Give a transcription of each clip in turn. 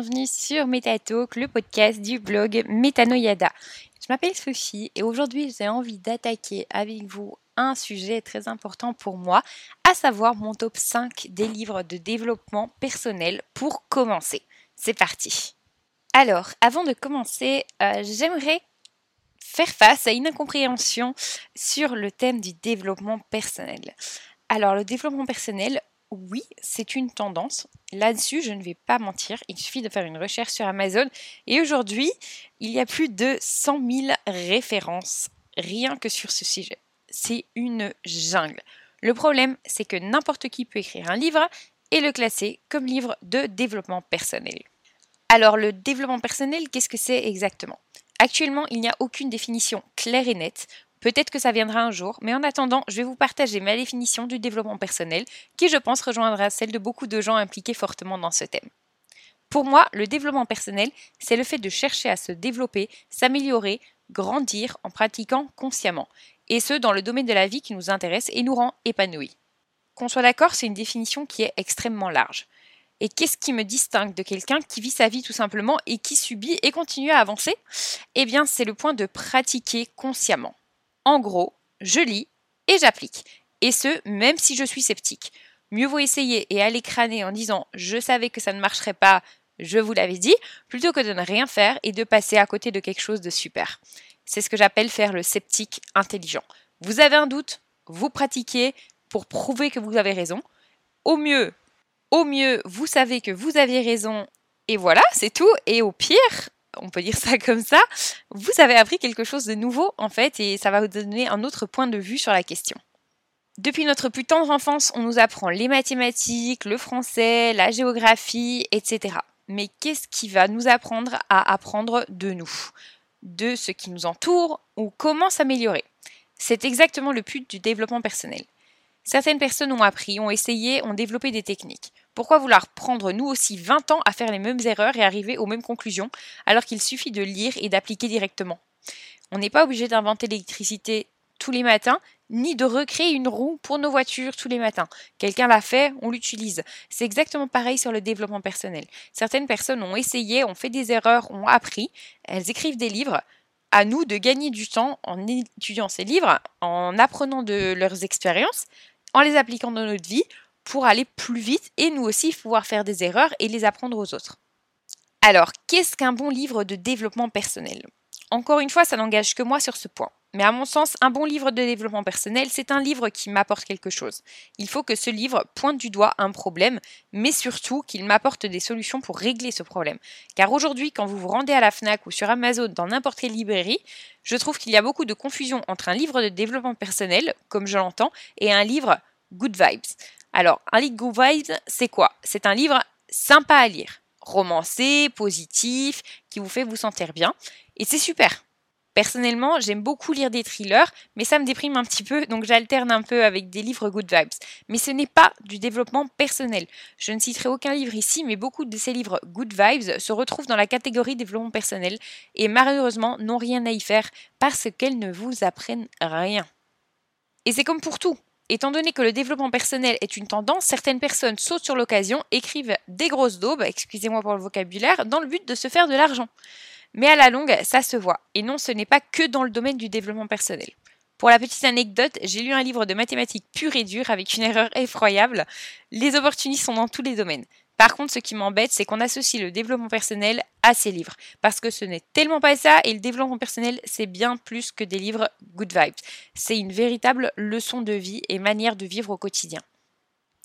Bienvenue sur MetaTalk, le podcast du blog Metanoyada. Je m'appelle Sophie et aujourd'hui j'ai envie d'attaquer avec vous un sujet très important pour moi, à savoir mon top 5 des livres de développement personnel pour commencer. C'est parti. Alors, avant de commencer, euh, j'aimerais faire face à une incompréhension sur le thème du développement personnel. Alors, le développement personnel, oui, c'est une tendance. Là-dessus, je ne vais pas mentir. Il suffit de faire une recherche sur Amazon. Et aujourd'hui, il y a plus de 100 000 références rien que sur ce sujet. C'est une jungle. Le problème, c'est que n'importe qui peut écrire un livre et le classer comme livre de développement personnel. Alors, le développement personnel, qu'est-ce que c'est exactement? Actuellement, il n'y a aucune définition claire et nette. Peut-être que ça viendra un jour, mais en attendant, je vais vous partager ma définition du développement personnel, qui je pense rejoindra celle de beaucoup de gens impliqués fortement dans ce thème. Pour moi, le développement personnel, c'est le fait de chercher à se développer, s'améliorer, grandir en pratiquant consciemment, et ce dans le domaine de la vie qui nous intéresse et nous rend épanouis. Qu'on soit d'accord, c'est une définition qui est extrêmement large. Et qu'est-ce qui me distingue de quelqu'un qui vit sa vie tout simplement et qui subit et continue à avancer? Eh bien, c'est le point de pratiquer consciemment. En gros, je lis et j'applique. Et ce, même si je suis sceptique. Mieux vaut essayer et aller crâner en disant je savais que ça ne marcherait pas, je vous l'avais dit, plutôt que de ne rien faire et de passer à côté de quelque chose de super. C'est ce que j'appelle faire le sceptique intelligent. Vous avez un doute, vous pratiquez pour prouver que vous avez raison. Au mieux, au mieux, vous savez que vous avez raison et voilà, c'est tout. Et au pire, on peut dire ça comme ça, vous avez appris quelque chose de nouveau en fait et ça va vous donner un autre point de vue sur la question. Depuis notre plus tendre enfance, on nous apprend les mathématiques, le français, la géographie, etc. Mais qu'est-ce qui va nous apprendre à apprendre de nous, de ce qui nous entoure ou comment s'améliorer? C'est exactement le but du développement personnel. Certaines personnes ont appris, ont essayé, ont développé des techniques. Pourquoi vouloir prendre nous aussi 20 ans à faire les mêmes erreurs et arriver aux mêmes conclusions alors qu'il suffit de lire et d'appliquer directement? On n'est pas obligé d'inventer l'électricité tous les matins, ni de recréer une roue pour nos voitures tous les matins. Quelqu'un l'a fait, on l'utilise. C'est exactement pareil sur le développement personnel. Certaines personnes ont essayé, ont fait des erreurs, ont appris, elles écrivent des livres. À nous de gagner du temps en étudiant ces livres, en apprenant de leurs expériences, en les appliquant dans notre vie pour aller plus vite et nous aussi pouvoir faire des erreurs et les apprendre aux autres. Alors, qu'est-ce qu'un bon livre de développement personnel? Encore une fois, ça n'engage que moi sur ce point. Mais à mon sens, un bon livre de développement personnel, c'est un livre qui m'apporte quelque chose. Il faut que ce livre pointe du doigt un problème, mais surtout qu'il m'apporte des solutions pour régler ce problème. Car aujourd'hui, quand vous vous rendez à la FNAC ou sur Amazon dans n'importe quelle librairie, je trouve qu'il y a beaucoup de confusion entre un livre de développement personnel, comme je l'entends, et un livre Good Vibes. Alors, un livre Good Vibes, c'est quoi? C'est un livre sympa à lire, romancé, positif, qui vous fait vous sentir bien, et c'est super. Personnellement, j'aime beaucoup lire des thrillers, mais ça me déprime un petit peu, donc j'alterne un peu avec des livres good vibes. Mais ce n'est pas du développement personnel. Je ne citerai aucun livre ici, mais beaucoup de ces livres good vibes se retrouvent dans la catégorie développement personnel et malheureusement n'ont rien à y faire parce qu'elles ne vous apprennent rien. Et c'est comme pour tout. Étant donné que le développement personnel est une tendance, certaines personnes sautent sur l'occasion, écrivent des grosses daubes, excusez-moi pour le vocabulaire, dans le but de se faire de l'argent. Mais à la longue, ça se voit. Et non, ce n'est pas que dans le domaine du développement personnel. Pour la petite anecdote, j'ai lu un livre de mathématiques pur et dur avec une erreur effroyable. Les opportunistes sont dans tous les domaines. Par contre, ce qui m'embête, c'est qu'on associe le développement personnel à ces livres. Parce que ce n'est tellement pas ça, et le développement personnel, c'est bien plus que des livres good vibes. C'est une véritable leçon de vie et manière de vivre au quotidien.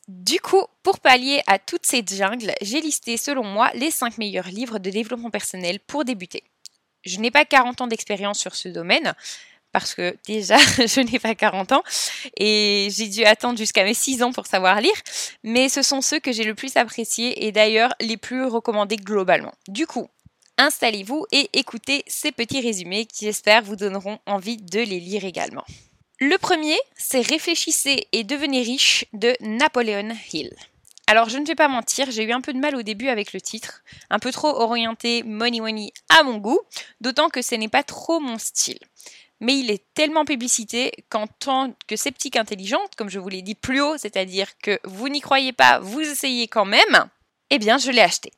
Du coup, pour pallier à toute cette jungle, j'ai listé selon moi les 5 meilleurs livres de développement personnel pour débuter. Je n'ai pas 40 ans d'expérience sur ce domaine, parce que déjà, je n'ai pas 40 ans et j'ai dû attendre jusqu'à mes 6 ans pour savoir lire, mais ce sont ceux que j'ai le plus appréciés et d'ailleurs les plus recommandés globalement. Du coup, installez-vous et écoutez ces petits résumés qui j'espère vous donneront envie de les lire également. Le premier, c'est Réfléchissez et devenez riche de Napoleon Hill. Alors je ne vais pas mentir, j'ai eu un peu de mal au début avec le titre, un peu trop orienté money money à mon goût, d'autant que ce n'est pas trop mon style. Mais il est tellement publicité qu'en tant que sceptique intelligente, comme je vous l'ai dit plus haut, c'est-à-dire que vous n'y croyez pas, vous essayez quand même, eh bien je l'ai acheté.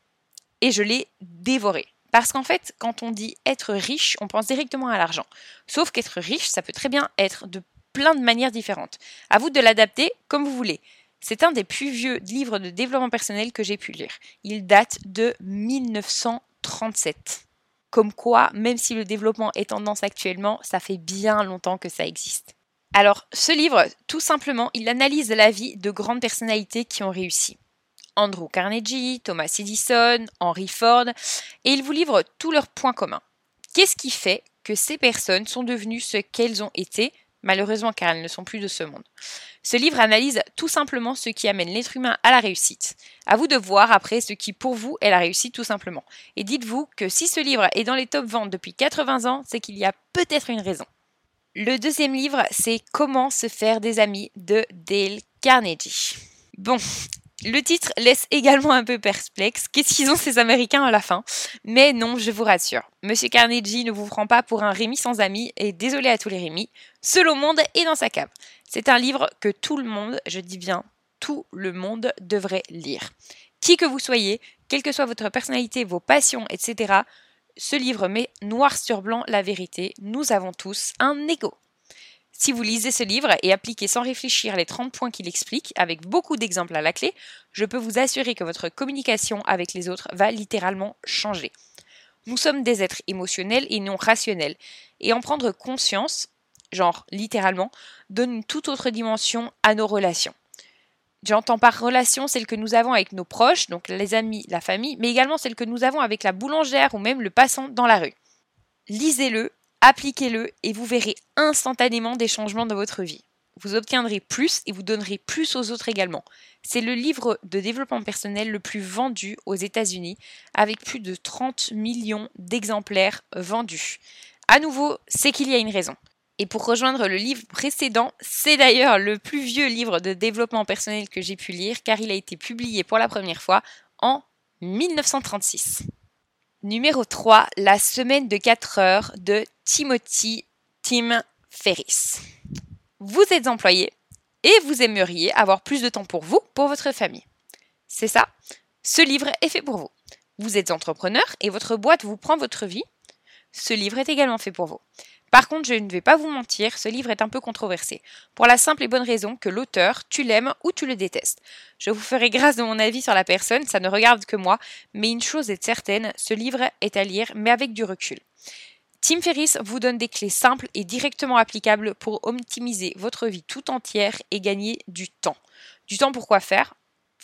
et je l'ai dévoré. Parce qu'en fait, quand on dit être riche, on pense directement à l'argent. Sauf qu'être riche, ça peut très bien être de plein de manières différentes. À vous de l'adapter comme vous voulez. C'est un des plus vieux livres de développement personnel que j'ai pu lire. Il date de 1937. Comme quoi, même si le développement est tendance actuellement, ça fait bien longtemps que ça existe. Alors, ce livre, tout simplement, il analyse la vie de grandes personnalités qui ont réussi. Andrew Carnegie, Thomas Edison, Henry Ford, et il vous livre tous leurs points communs. Qu'est-ce qui fait que ces personnes sont devenues ce qu'elles ont été, malheureusement car elles ne sont plus de ce monde Ce livre analyse tout simplement ce qui amène l'être humain à la réussite. À vous de voir après ce qui pour vous est la réussite tout simplement. Et dites-vous que si ce livre est dans les top ventes depuis 80 ans, c'est qu'il y a peut-être une raison. Le deuxième livre, c'est Comment se faire des amis de Dale Carnegie. Bon, le titre laisse également un peu perplexe. Qu'est-ce qu'ils ont ces Américains à la fin? Mais non, je vous rassure. Monsieur Carnegie ne vous prend pas pour un Rémi sans amis et désolé à tous les Rémi. Seul au monde et dans sa cave. C'est un livre que tout le monde, je dis bien tout le monde, devrait lire. Qui que vous soyez, quelle que soit votre personnalité, vos passions, etc., ce livre met noir sur blanc la vérité. Nous avons tous un ego. Si vous lisez ce livre et appliquez sans réfléchir les 30 points qu'il explique, avec beaucoup d'exemples à la clé, je peux vous assurer que votre communication avec les autres va littéralement changer. Nous sommes des êtres émotionnels et non rationnels, et en prendre conscience, genre littéralement, donne une toute autre dimension à nos relations. J'entends par relation celle que nous avons avec nos proches, donc les amis, la famille, mais également celle que nous avons avec la boulangère ou même le passant dans la rue. Lisez-le, Appliquez-le et vous verrez instantanément des changements dans votre vie. Vous obtiendrez plus et vous donnerez plus aux autres également. C'est le livre de développement personnel le plus vendu aux États-Unis, avec plus de 30 millions d'exemplaires vendus. À nouveau, c'est qu'il y a une raison. Et pour rejoindre le livre précédent, c'est d'ailleurs le plus vieux livre de développement personnel que j'ai pu lire, car il a été publié pour la première fois en 1936. Numéro 3, La semaine de 4 heures de Timothy Tim Ferris. Vous êtes employé et vous aimeriez avoir plus de temps pour vous, pour votre famille. C'est ça, ce livre est fait pour vous. Vous êtes entrepreneur et votre boîte vous prend votre vie. Ce livre est également fait pour vous. Par contre, je ne vais pas vous mentir, ce livre est un peu controversé, pour la simple et bonne raison que l'auteur, tu l'aimes ou tu le détestes. Je vous ferai grâce de mon avis sur la personne, ça ne regarde que moi, mais une chose est certaine, ce livre est à lire, mais avec du recul. Tim Ferriss vous donne des clés simples et directement applicables pour optimiser votre vie tout entière et gagner du temps. Du temps pour quoi faire?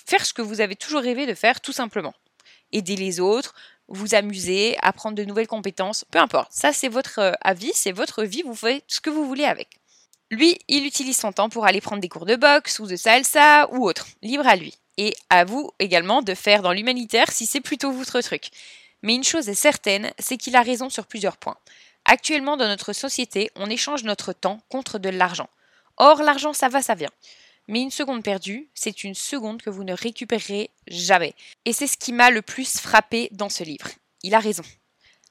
Faire ce que vous avez toujours rêvé de faire tout simplement. Aider les autres, vous amuser, apprendre de nouvelles compétences, peu importe. Ça, c'est votre euh, avis, c'est votre vie, vous faites ce que vous voulez avec. Lui, il utilise son temps pour aller prendre des cours de boxe ou de salsa ou autre, libre à lui. Et à vous également de faire dans l'humanitaire si c'est plutôt votre truc. Mais une chose est certaine, c'est qu'il a raison sur plusieurs points. Actuellement, dans notre société, on échange notre temps contre de l'argent. Or, l'argent, ça va, ça vient. Mais une seconde perdue, c'est une seconde que vous ne récupérerez jamais. Et c'est ce qui m'a le plus frappé dans ce livre. Il a raison.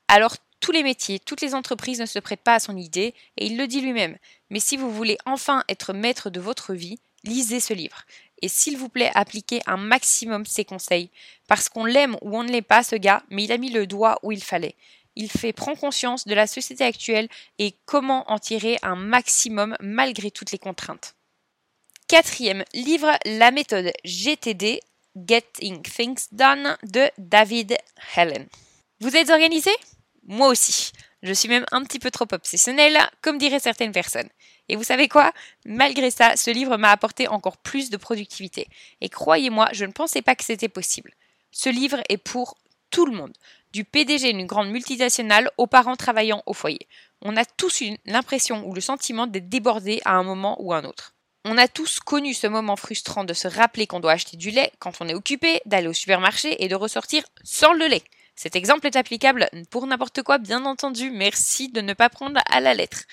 Alors tous les métiers, toutes les entreprises ne se prêtent pas à son idée, et il le dit lui-même. Mais si vous voulez enfin être maître de votre vie, lisez ce livre. Et s'il vous plaît, appliquez un maximum ses conseils. Parce qu'on l'aime ou on ne l'est pas, ce gars, mais il a mis le doigt où il fallait. Il fait prendre conscience de la société actuelle et comment en tirer un maximum malgré toutes les contraintes. Quatrième livre, la méthode GTD, Getting Things Done, de David Helen. Vous êtes organisé? Moi aussi. Je suis même un petit peu trop obsessionnelle, comme diraient certaines personnes. Et vous savez quoi? Malgré ça, ce livre m'a apporté encore plus de productivité. Et croyez-moi, je ne pensais pas que c'était possible. Ce livre est pour tout le monde, du PDG d'une grande multinationale aux parents travaillant au foyer. On a tous l'impression ou le sentiment d'être débordé à un moment ou à un autre. On a tous connu ce moment frustrant de se rappeler qu'on doit acheter du lait quand on est occupé, d'aller au supermarché et de ressortir sans le lait. Cet exemple est applicable pour n'importe quoi, bien entendu. Merci de ne pas prendre à la lettre.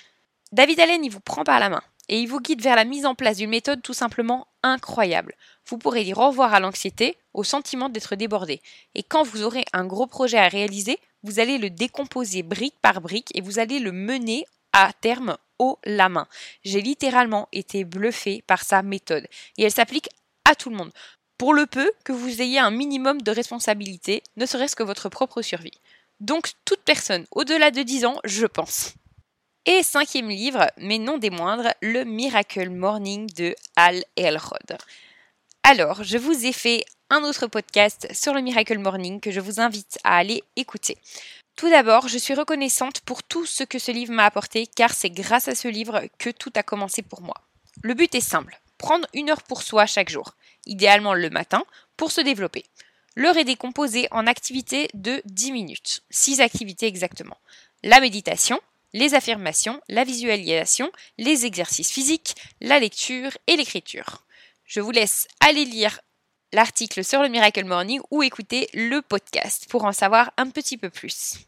David Allen, il vous prend par la main et il vous guide vers la mise en place d'une méthode tout simplement incroyable. Vous pourrez dire au revoir à l'anxiété, au sentiment d'être débordé. Et quand vous aurez un gros projet à réaliser, vous allez le décomposer brique par brique et vous allez le mener à terme la main. J'ai littéralement été bluffée par sa méthode et elle s'applique à tout le monde. pour le peu que vous ayez un minimum de responsabilité, ne serait-ce que votre propre survie. Donc toute personne au-delà de 10 ans, je pense. Et cinquième livre, mais non des moindres, le Miracle Morning de Al Elrod. Alors, je vous ai fait un autre podcast sur le Miracle Morning que je vous invite à aller écouter. Tout d'abord, je suis reconnaissante pour tout ce que ce livre m'a apporté car c'est grâce à ce livre que tout a commencé pour moi. Le but est simple, prendre une heure pour soi chaque jour, idéalement le matin, pour se développer. L'heure est décomposée en activités de 10 minutes, 6 activités exactement. La méditation, les affirmations, la visualisation, les exercices physiques, la lecture et l'écriture. Je vous laisse aller lire l'article sur le Miracle Morning ou écouter le podcast pour en savoir un petit peu plus.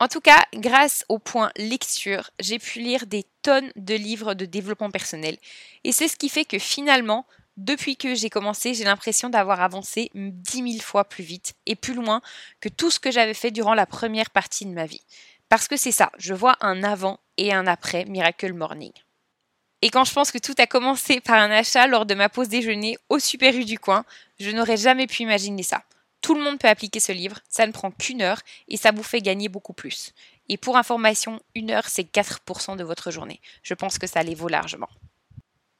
En tout cas, grâce au point lecture, j'ai pu lire des tonnes de livres de développement personnel. Et c'est ce qui fait que finalement, depuis que j'ai commencé, j'ai l'impression d'avoir avancé dix mille fois plus vite et plus loin que tout ce que j'avais fait durant la première partie de ma vie. Parce que c'est ça, je vois un avant et un après Miracle Morning. Et quand je pense que tout a commencé par un achat lors de ma pause déjeuner au Super U du coin, je n'aurais jamais pu imaginer ça. Tout le monde peut appliquer ce livre, ça ne prend qu'une heure et ça vous fait gagner beaucoup plus. Et pour information, une heure c'est 4% de votre journée. Je pense que ça les vaut largement.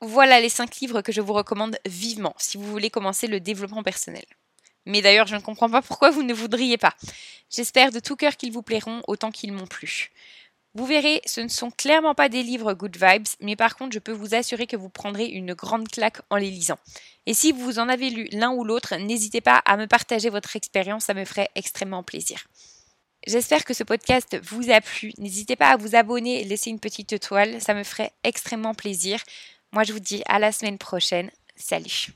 Voilà les 5 livres que je vous recommande vivement si vous voulez commencer le développement personnel. Mais d'ailleurs, je ne comprends pas pourquoi vous ne voudriez pas. J'espère de tout cœur qu'ils vous plairont autant qu'ils m'ont plu. Vous verrez, ce ne sont clairement pas des livres good vibes, mais par contre, je peux vous assurer que vous prendrez une grande claque en les lisant. Et si vous en avez lu l'un ou l'autre, n'hésitez pas à me partager votre expérience, ça me ferait extrêmement plaisir. J'espère que ce podcast vous a plu. N'hésitez pas à vous abonner et laisser une petite étoile, ça me ferait extrêmement plaisir. Moi, je vous dis à la semaine prochaine. Salut